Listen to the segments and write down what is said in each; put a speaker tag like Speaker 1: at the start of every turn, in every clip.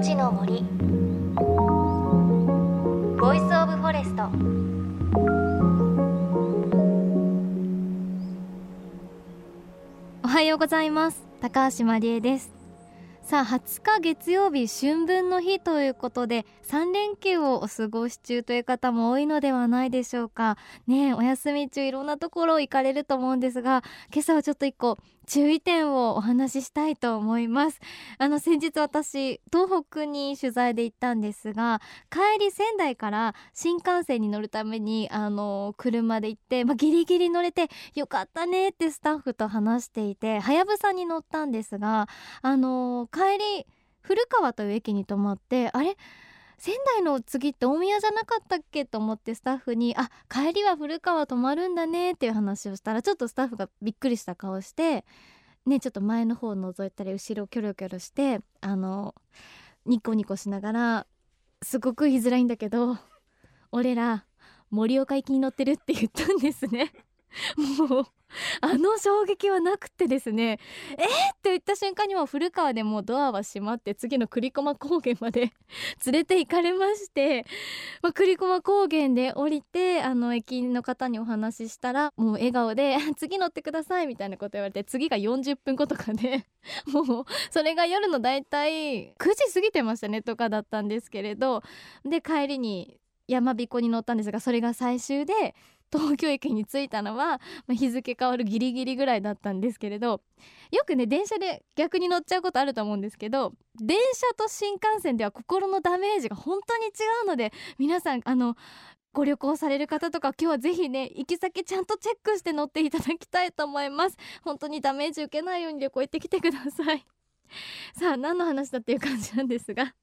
Speaker 1: 命の森。 Voice of Forest。おはようございます。高橋真理恵です。さあ20日月曜日春分の日ということで3連休をお過ごし中という方も多いのではないでしょうか。ねお休み中いろんなところ行かれると思うんですが今朝はちょっと一個注意点をお話ししたいと思います。あの先日私東北に取材で行ったんですが帰り仙台から新幹線に乗るためにあの車で行って、まあ、ギリギリ乗れてよかったねってスタッフと話していてはやぶさに乗ったんですがあの帰り古川という駅に泊まってあれ？仙台の次って大宮じゃなかったっけ？と思ってスタッフに「あ帰りは古川泊まるんだね」っていう話をしたらちょっとスタッフがびっくりした顔してねちょっと前の方を覗いたり後ろをキョロキョロしてあのニコニコしながらすごく言いづらいんだけど俺ら盛岡行きに乗ってるって言ったんですね。もう あの衝撃はなくてですねえー、って言った瞬間にも古川でもドアは閉まって次の栗駒高原まで 連れて行かれまして、まあ、栗駒高原で降りてあの駅員の方にお話ししたらもう笑顔で「次乗ってください」みたいなこと言われて次が40分後とかでもうそれが夜のだいたい9時過ぎてましたねとかだったんですけれどで帰りに山彦に乗ったんですがそれが最終で東京駅に着いたのは、まあ、日付変わるギリギリぐらいだったんですけれどよくね電車で逆に乗っちゃうことあると思うんですけど電車と新幹線では心のダメージが本当に違うので皆さんあのご旅行される方とか今日はぜひね行き先ちゃんとチェックして乗っていただきたいと思います。本当にダメージ受けないように旅行行ってきてください。さあ何の話だっていう感じなんですが。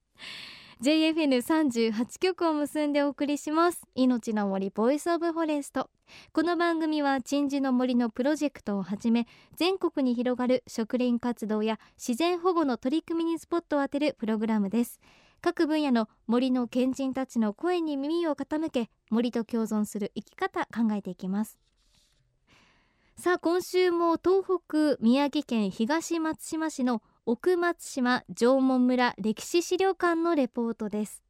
Speaker 1: JFN38 局を結んでお送りします。命の森 Voice of Forest。この番組は鎮守の森のプロジェクトをはじめ全国に広がる植林活動や自然保護の取り組みにスポットを当てるプログラムです。各分野の森の賢人たちの声に耳を傾け森と共存する生き方考えていきます。さあ今週も東北宮城県東松島市の奥松島縄文村歴史資料館のレポートです。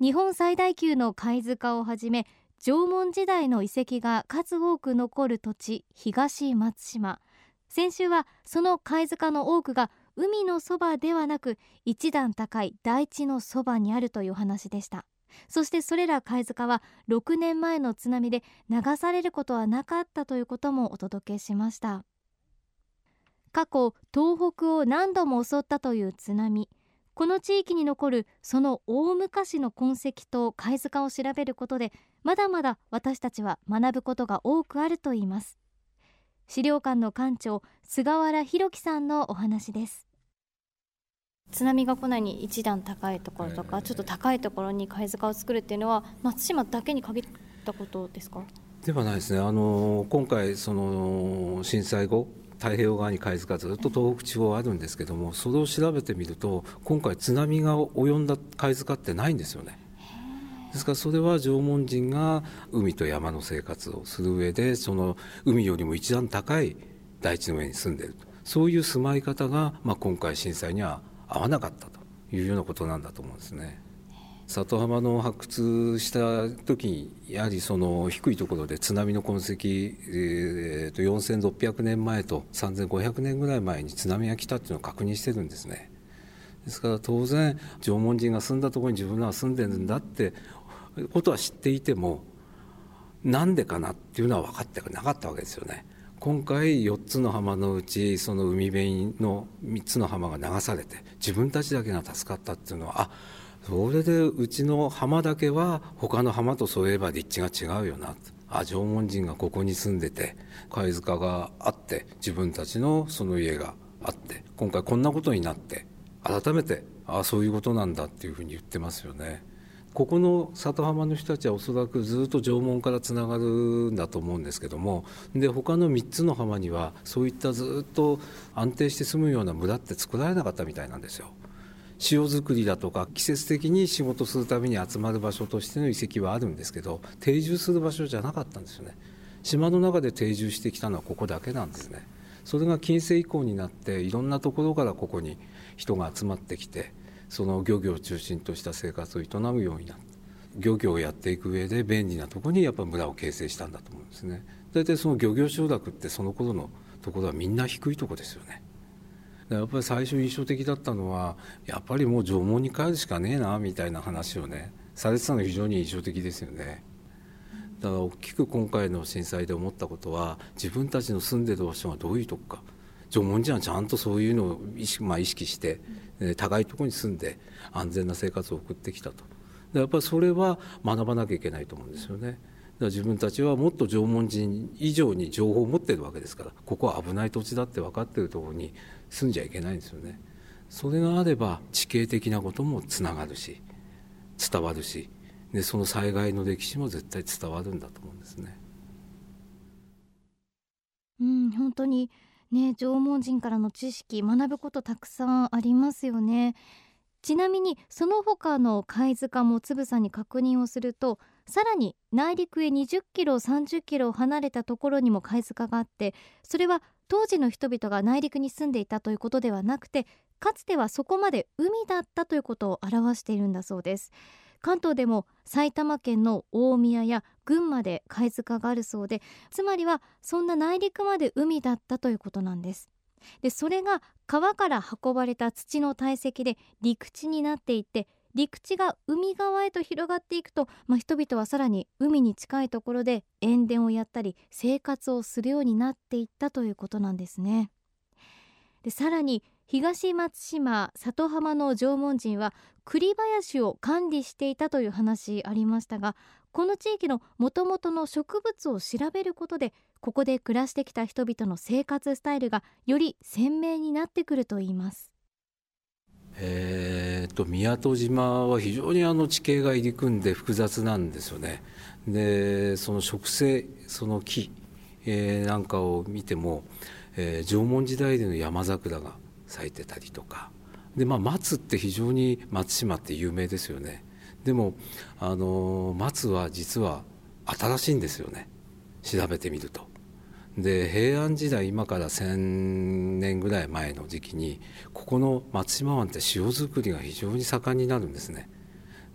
Speaker 1: 日本最大級の貝塚をはじめ縄文時代の遺跡が数多く残る土地東松島。先週はその貝塚の多くが海のそばではなく一段高い大地のそばにあるという話でした。そしてそれら貝塚は6年前の津波で流されることはなかったということもお届けしました。過去東北を何度も襲ったという津波。この地域に残るその大昔の痕跡と貝塚を調べることでまだまだ私たちは学ぶことが多くあるといいます。資料館の館長菅原弘樹さんのお話です。津波が来ないに一段高いところとか、ちょっと高いところに貝塚を作るっていうのは松島だけに限ったことですか？
Speaker 2: ではないですね。あの今回その震災後太平洋側に貝塚ずっと東北地方あるんですけどもそれを調べてみると今回津波が及んだ貝塚ってないんですよね。ですからそれは縄文人が海と山の生活をする上でその海よりも一段高い大地の上に住んでいるとそういう住まい方が、まあ、今回震災には合わなかったというようなことなんだと思うんですね。里浜の発掘した時にやはりその低いところで津波の痕跡、えー、と4600年前と3500年ぐらい前に津波が来たっていうのを確認してるんですね。ですから当然縄文人が住んだところに自分らは住んでるんだってことは知っていてもなんでかなっていうのは分かってなかったわけですよね。今回4つの浜のうちその海辺の3つの浜が流されて自分たちだけが助かったっていうのはあそれでうちの浜だけは他の浜とそういえば立地が違うよなあ縄文人がここに住んでて貝塚があって自分たちのその家があって今回こんなことになって改めてああそういうことなんだっていうふうに言ってますよね。ここの里浜の人たちはおそらくずっと縄文からつながるんだと思うんですけどもで他の3つの浜にはそういったずっと安定して住むような村って作られなかったみたいなんですよ。塩作りだとか季節的に仕事するために集まる場所としての遺跡はあるんですけど定住する場所じゃなかったんですよね。島の中で定住してきたのはここだけなんですね。それが近世以降になっていろんなところからここに人が集まってきてその漁業を中心とした生活を営むようになった漁業をやっていく上で便利なとこにやっぱ村を形成したんだと思うんですね。大体その漁業承諾ってその頃のところはみんな低いとこですよね。やっぱり最初印象的だったのはやっぱりもう縄文に帰るしかねえなみたいな話をねされてたのが非常に印象的ですよね。だから大きく今回の震災で思ったことは自分たちの住んでる場所がどういうとこか。縄文人はちゃんとそういうのを意識,、まあ、意識して、え高いところに住んで安全な生活を送ってきたと。やっぱりそれは学ばなきゃいけないと思うんですよね。だから自分たちはもっと縄文人以上に情報を持ってるわけですからここは危ない土地だって分かってるところに住んじゃいけないんですよね。それがあれば地形的なこともつながるし伝わるしでその災害の歴史も絶対伝わるんだと思うんですね。
Speaker 1: うん本当にね縄文人からの知識学ぶことたくさんありますよねちなみにその他の貝塚もつぶさに確認をするとさらに内陸へ20キロ30キロ離れたところにも貝塚があってそれは当時の人々が内陸に住んでいたということではなくてかつてはそこまで海だったということを表しているんだそうです。関東でも埼玉県の大宮や群馬で貝塚があるそうでつまりはそんな内陸まで海だったということなんです。でそれが川から運ばれた土の堆積で陸地になっていって陸地が海側へと広がっていくと、まあ、人々はさらに海に近いところで塩田をやったり生活をするようになっていったということなんですね。でさらに東松島里浜の縄文人は栗林を管理していたという話ありましたがこの地域のもともとの植物を調べることでここで暮らしてきた人々の生活スタイルがより鮮明になってくるといいます。
Speaker 2: えーと、宮戸島は非常にあの地形が入り組んで複雑なんですよね。でその植生その木、えー、なんかを見ても、えー、縄文時代での山桜が咲いてたりとかで、まあ、松って非常に松島って有名ですよねでもあの松は実は新しいんですよね調べてみると。で平安時代今から1,000年ぐらい前の時期にここの松島湾って塩作りが非常に盛んになるんですね。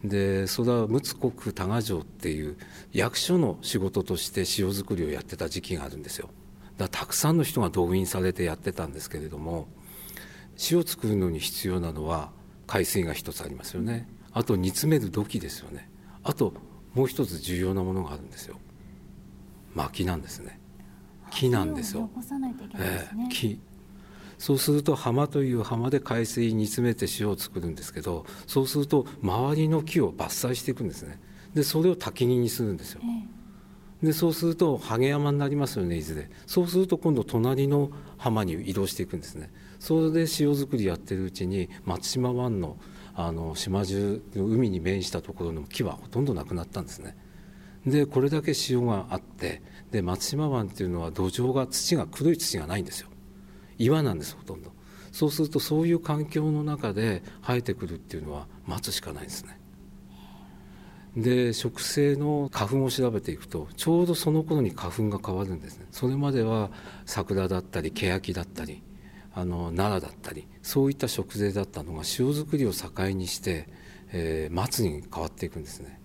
Speaker 2: でそれは陸奥多賀城っていう役所の仕事として塩作りをやってた時期があるんですよ。だたくさんの人が動員されてやってたんですけれども塩を作るのに必要なのは海水が一つありますよねあと煮詰める土器ですよねあともう一つ重要なものがあるんですよ薪なんですね木なんですよ、
Speaker 1: えー、木。
Speaker 2: そうすると浜という浜で海水煮詰めて塩を作るんですけどそうすると周りの木を伐採していくんですね。でそれを焚き木にするんですよ、えー、でそうするとハゲ山になりますよね伊豆で。そうすると今度隣の浜に移動していくんですね。それで塩作りやってるうちに松島湾のあの島中の海に面したところの木はほとんどなくなったんですねでこれだけ潮があってで松島湾っていうのは土壌が土が黒い土がないんですよ。岩なんですほとんど。そうするとそういう環境の中で生えてくるっていうのは待つしかないんですね。で植生の花粉を調べていくとちょうどその頃に花粉が変わるんですね。それまでは桜だったり欅だったりあの奈良だったりそういった植生だったのが塩作りを境にして、えー、松に変わっていくんですね。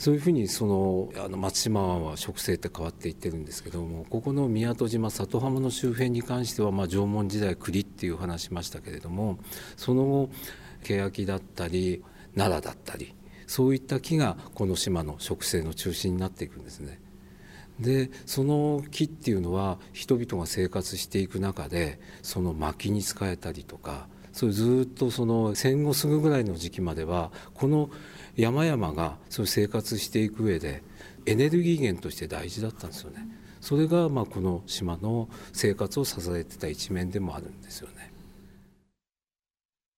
Speaker 2: そういうふうにそのあの松島は植生って変わっていってるんですけどもここの宮戸島里浜の周辺に関しては、まあ、縄文時代栗っていう話しましたけれどもその後欅だったり奈良だったりそういった木がこの島の植生の中心になっていくんですね。でその木っていうのは人々が生活していく中でその薪に使えたりとかそれずっとその戦後すぐぐらいの時期まではこの山々がそう生活していく上でエネルギー源として大事だったんですよね。それがまあこの島の生活を支えてた一面でもあるんですよね。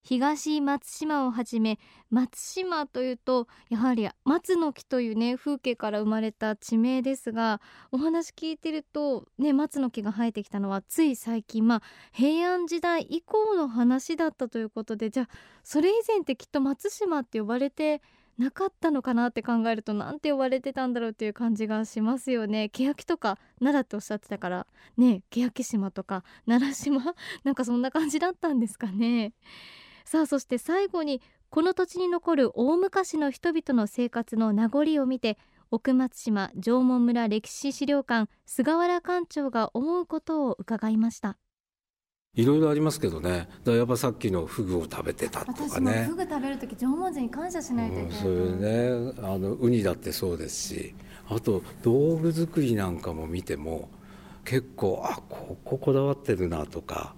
Speaker 1: 東松島をはじめ松島というとやはり松の木というね風景から生まれた地名ですがお話聞いてるとね松の木が生えてきたのはつい最近まあ平安時代以降の話だったということでじゃあそれ以前ってきっと松島って呼ばれてなかったのかなって考えるとなんて呼ばれてたんだろうっていう感じがしますよね。欅とか奈良っておっしゃってたから。ね欅島とか奈良島？なんかそんな感じだったんですかね。さあそして最後にこの土地に残る大昔の人々の生活の名残を見て奥松島縄文村歴史資料館菅原館長が思うことを伺いました。
Speaker 2: いろいろありますけどね。だやっぱさっきのフグを食べてたとかね。
Speaker 1: フグ食べる時縄文人に感謝しないといけない、うん、
Speaker 2: そういうねあのウニだってそうですし。あと道具作りなんかも見ても結構あこここだわってるなとか。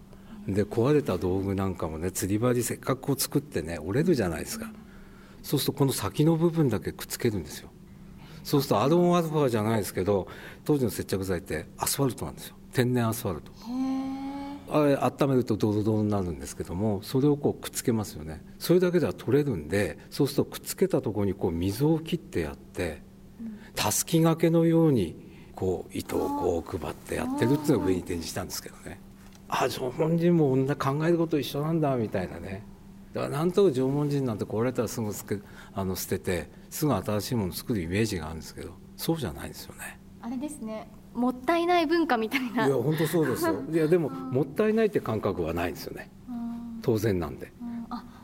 Speaker 2: で壊れた道具なんかもね釣り針せっかくこう作ってね折れるじゃないですか。そうするとこの先の部分だけくっつけるんですよ。そうするとアドオンアルファじゃないですけど当時の接着剤ってアスファルトなんですよ。天然アスファルト温めるとドロドロになるんですけどもそれをこうくっつけますよね。それだけでは取れるんでそうするとくっつけたところにこう溝を切ってやってたすきがけのようにこう糸をこう配ってやってるっていうのを上に展示したんですけどね。あ縄文人も女考えること一緒なんだみたいなね。だからなんとか縄文人なんて壊れたらすぐつけあの捨ててすぐ新しいもの作るイメージがあるんですけどそうじゃないんですよね。
Speaker 1: あれですね。もったいない文化みたいな。い
Speaker 2: や本当そうですよ。いやでももったいないって感覚はないんですよね。当然なんで。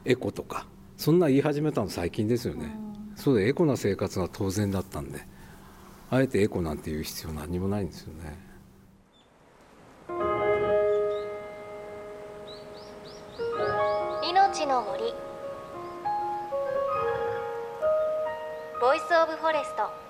Speaker 2: エコとか。そんな言い始めたの最近ですよね。そうでエコな生活が当然だったんで。あえてエコなんていう必要何もないんですよね。
Speaker 1: 命の森。 Voice of Forest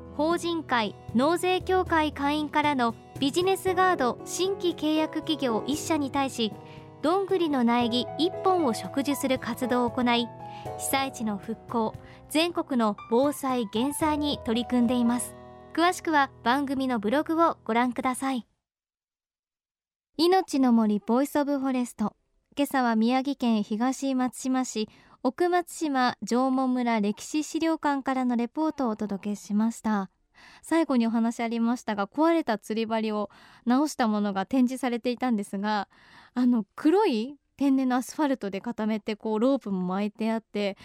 Speaker 1: 法人会納税協会会員からのビジネスガード新規契約企業1社に対しどんぐりの苗木1本を植樹する活動を行い被災地の復興全国の防災減災に取り組んでいます。詳しくは番組のブログをご覧ください。命の森 Voice of Forest。今朝は宮城県東松島市奥松島縄文村歴史資料館からのレポートをお届けしました。最後にお話ありましたが壊れた釣り針を直したものが展示されていたんですがあの黒い天然のアスファルトで固めてこうロープも巻いてあって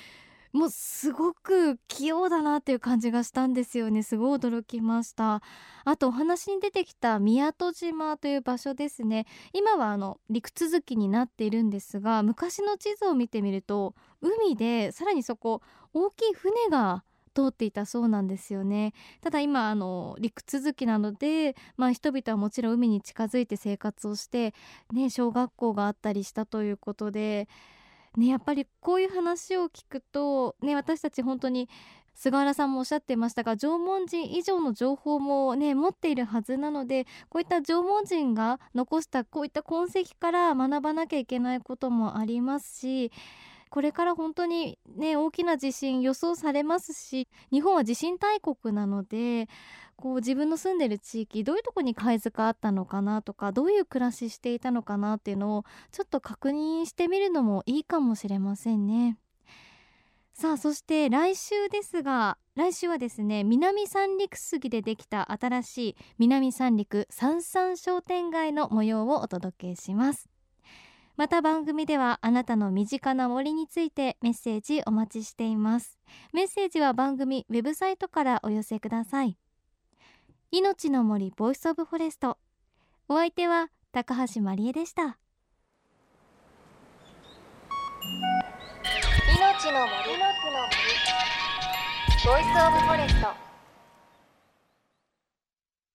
Speaker 1: もうすごく器用だなっていう感じがしたんですよね。すごい驚きました。あとお話に出てきた宮戸島という場所ですね。今はあの陸続きになっているんですが昔の地図を見てみると海でさらにそこ大きい船が通っていたそうなんですよね。ただ今あの陸続きなので、まあ、人々はもちろん海に近づいて生活をして、ね、小学校があったりしたということでね、やっぱりこういう話を聞くと、ね、私たち本当に菅原さんもおっしゃってましたが縄文人以上の情報もね持っているはずなのでこういった縄文人が残したこういった痕跡から学ばなきゃいけないこともありますしこれから本当にね大きな地震予想されますし日本は地震大国なのでこう自分の住んでる地域どういうとこに貝塚あったのかなとかどういう暮らししていたのかなっていうのをちょっと確認してみるのもいいかもしれませんね。さあそして来週ですが来週はですね南三陸杉でできた新しい南三陸三三商店街の模様をお届けします。また番組ではあなたの身近な森についてメッセージお待ちしています。メッセージは番組ウェブサイトからお寄せください。いのちの森 Voice of Forest。お相手は高橋真理恵でした。いのちの森。の森。 Voice of Forest。